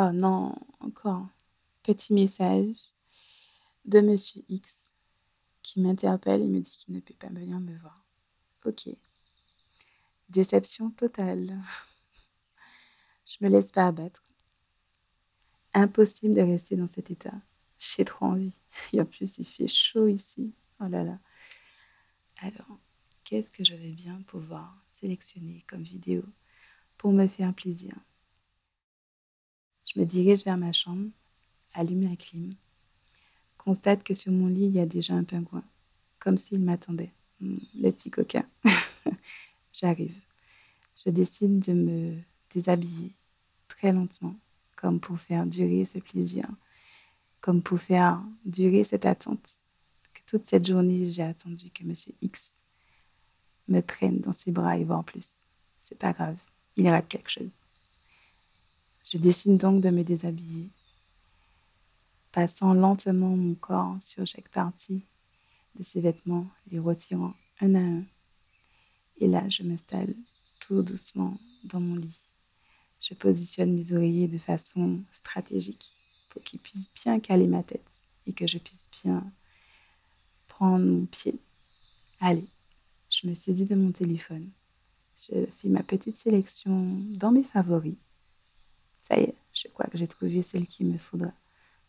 Oh non, encore. Petit message de Monsieur X qui m'interpelle et me dit qu'il ne peut pas venir me voir. Ok. Déception totale. Je me laisse pas abattre. Impossible de rester dans cet état. J'ai trop envie. Et en plus, il fait chaud ici. Oh là là. Alors, qu'est-ce que je vais bien pouvoir sélectionner comme vidéo pour me faire plaisir? Je me dirige vers ma chambre, allume la clim, constate que sur mon lit, il y a déjà un pingouin, comme s'il m'attendait. Hmm, le petit coquin. J'arrive. Je décide de me déshabiller très lentement, comme pour faire durer ce plaisir, comme pour faire durer cette attente. Que toute cette journée, j'ai attendu que Monsieur X me prenne dans ses bras et voir plus. C'est pas grave, il rate quelque chose. Je décide donc de me déshabiller, passant lentement mon corps sur chaque partie de ses vêtements, les retirant un à un. Et là, je m'installe tout doucement dans mon lit. Je positionne mes oreillers de façon stratégique pour qu'ils puissent bien caler ma tête et que je puisse bien prendre mon pied. Allez, je me saisis de mon téléphone. Je fais ma petite sélection dans mes favoris. Ça y est, je crois que j'ai trouvé celle qu'il me faudra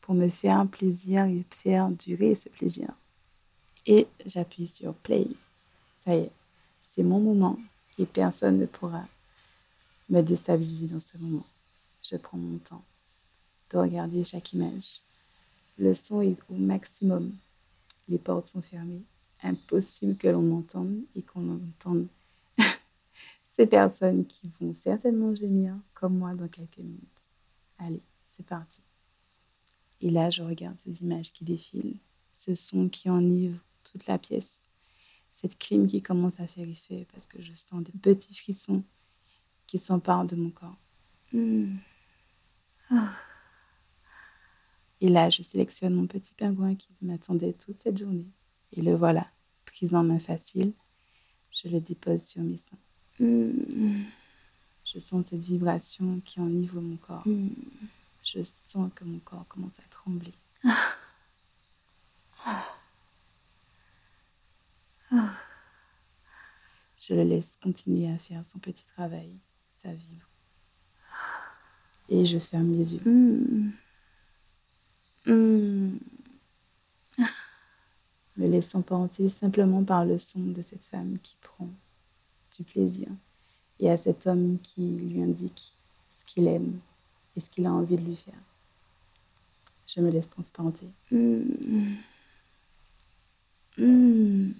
pour me faire plaisir et faire durer ce plaisir. Et j'appuie sur play. Ça y est, c'est mon moment et personne ne pourra me déstabiliser dans ce moment. Je prends mon temps de regarder chaque image. Le son est au maximum. Les portes sont fermées. Impossible que l'on m'entende et qu'on entende ces personnes qui vont certainement gémir comme moi dans quelques minutes. Allez, c'est parti. Et là, je regarde ces images qui défilent, ce son qui enivre toute la pièce, cette clim qui commence à faire effet parce que je sens des petits frissons qui s'emparent de mon corps. Hmm. Ah. Et là, je sélectionne mon petit pingouin qui m'attendait toute cette journée. Et le voilà, pris en main facile, je le dépose sur mes seins. Je sens cette vibration qui enivre mon corps. Hmm. Je sens que mon corps commence à trembler. Je le laisse continuer à faire son petit travail, sa vibre. Et je ferme mes yeux. Hmm. Hmm. Me laissant porter simplement par le son de cette femme qui prend du plaisir et à cet homme qui lui indique ce qu'il aime et ce qu'il a envie de lui faire. Je me laisse transporter. Hmm. Hmm.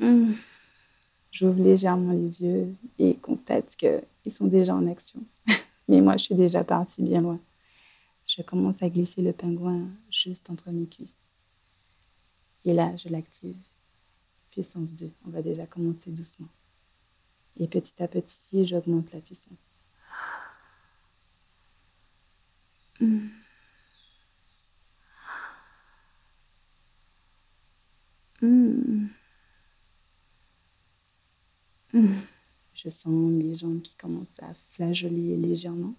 Hmm. J'ouvre légèrement les yeux et constate qu'ils sont déjà en action. Mais moi, je suis déjà partie bien loin. Je commence à glisser le pingouin juste entre mes cuisses. Et là, je l'active. Puissance 2. On va déjà commencer doucement. Et petit à petit, j'augmente la puissance. Je sens mes jambes qui commencent à flageoler légèrement.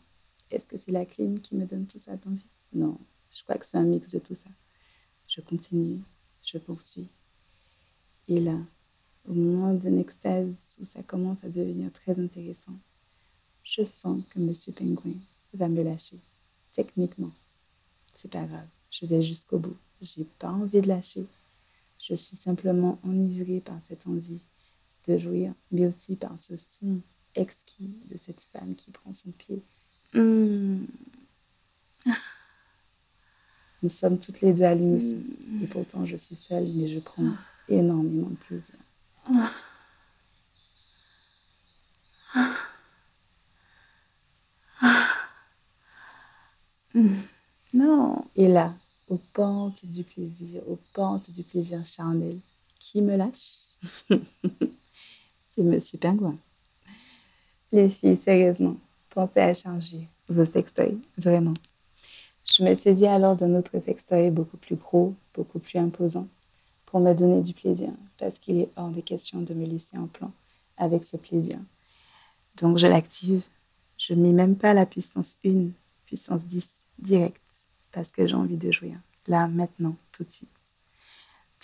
Est-ce que c'est la clim qui me donne tout ça d'envie Non, je crois que c'est un mix de tout ça. Je continue, je poursuis. Et là, au moment d'une extase où ça commence à devenir très intéressant, je sens que Monsieur Pingouin va me lâcher. Techniquement, c'est pas grave. Je vais jusqu'au bout. J'ai pas envie de lâcher. Je suis simplement enivrée par cette envie de jouir, mais aussi par ce son exquis de cette femme qui prend son pied. Mmh. Nous sommes toutes les deux à l'unisson. Mmh. Et pourtant, je suis seule, mais je prends énormément de plaisir. Non. Et là, aux pentes du plaisir, aux pentes du plaisir charnel, qui me lâche? C'est Monsieur Pingouin. Les filles, sérieusement, pensez à changer vos sextoys, vraiment. Je me saisis alors d'un autre sextoy beaucoup plus gros, beaucoup plus imposant, pour me donner du plaisir, parce qu'il est hors de question de me laisser en plan avec ce plaisir. Donc je l'active. Je mets même pas la puissance 1, puissance 10 direct, parce que j'ai envie de jouir, là, maintenant, tout de suite.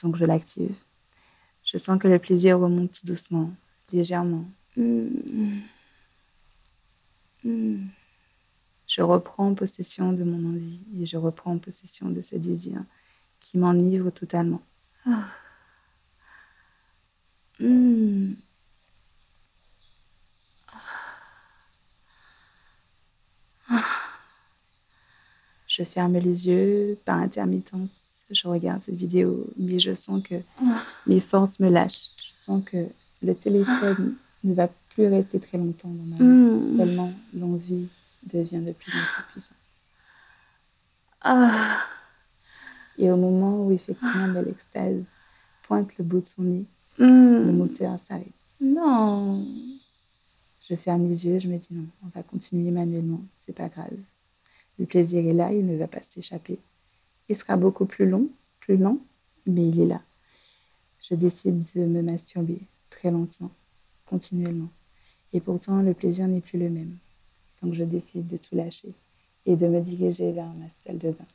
Donc je l'active. Je sens que le plaisir remonte tout doucement, légèrement. Mmh. Mmh. Je reprends possession de mon envie et je reprends possession de ce désir qui m'enivre totalement. Mmh. Je ferme les yeux par intermittence. Je regarde cette vidéo, mais je sens que mes forces me lâchent. Je sens que le téléphone ne va plus rester très longtemps dans ma main, tellement l'envie devient de plus en plus puissant. Ah. Et au moment où effectivement de l'extase pointe le bout de son nez, hmm. le moteur s'arrête. Non. Je ferme les yeux, je me dis non, on va continuer manuellement, c'est pas grave. Le plaisir est là, il ne va pas s'échapper. Il sera beaucoup plus long, plus lent, mais il est là. Je décide de me masturber très lentement, continuellement. Et pourtant, le plaisir n'est plus le même. Donc je décide de tout lâcher et de me diriger vers ma salle de bain.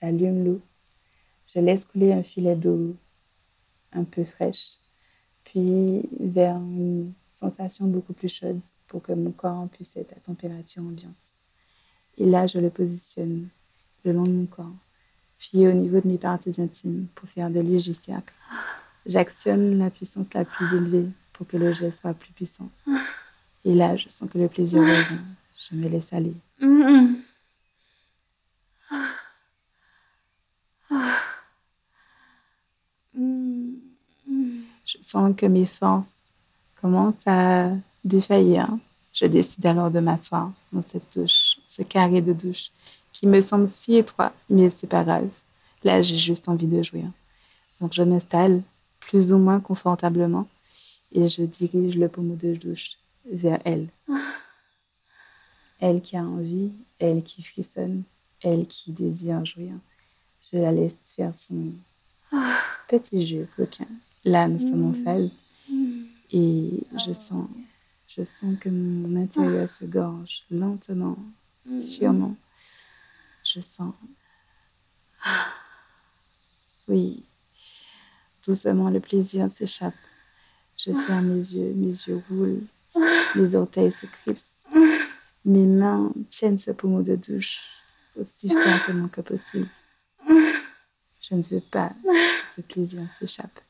J'allume l'eau, je laisse couler un filet d'eau un peu fraîche, puis vers une sensation beaucoup plus chaude pour que mon corps puisse être à température ambiante. Et là, je le positionne le long de mon corps, puis au niveau de mes parties intimes pour faire de légers cercles. J'actionne la puissance la plus élevée pour que le geste soit plus puissant. Et là, je sens que le plaisir revient. Je me laisse aller. Je sens que mes forces commencent à défaillir. Je décide alors de m'asseoir dans cette douche, ce carré de douche qui me semble si étroit, mais c'est pas grave. Là, j'ai juste envie de jouir. Donc, je m'installe plus ou moins confortablement et je dirige le pommeau de douche vers elle. Elle qui a envie, elle qui frissonne, elle qui désire jouir. Je la laisse faire son petit jeu coquin. Là, nous sommes en phase et je sens, je sens que mon intérieur se gorge lentement, sûrement. Je sens. Oui, doucement le plaisir s'échappe. Je ferme les yeux, mes yeux roulent les orteils se crispent. Mes mains tiennent ce pommeau de douche aussi fortement que possible. Je ne veux pas que ce plaisir s'échappe.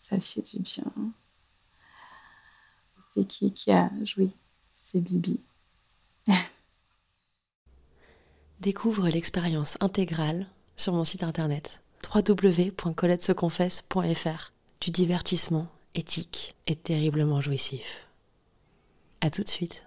Ça fait du bien. C'est qui qui a joui C'est Bibi. Découvre l'expérience intégrale sur mon site internet www.coletteseconfesse.fr du divertissement éthique et terriblement jouissif. À tout de suite.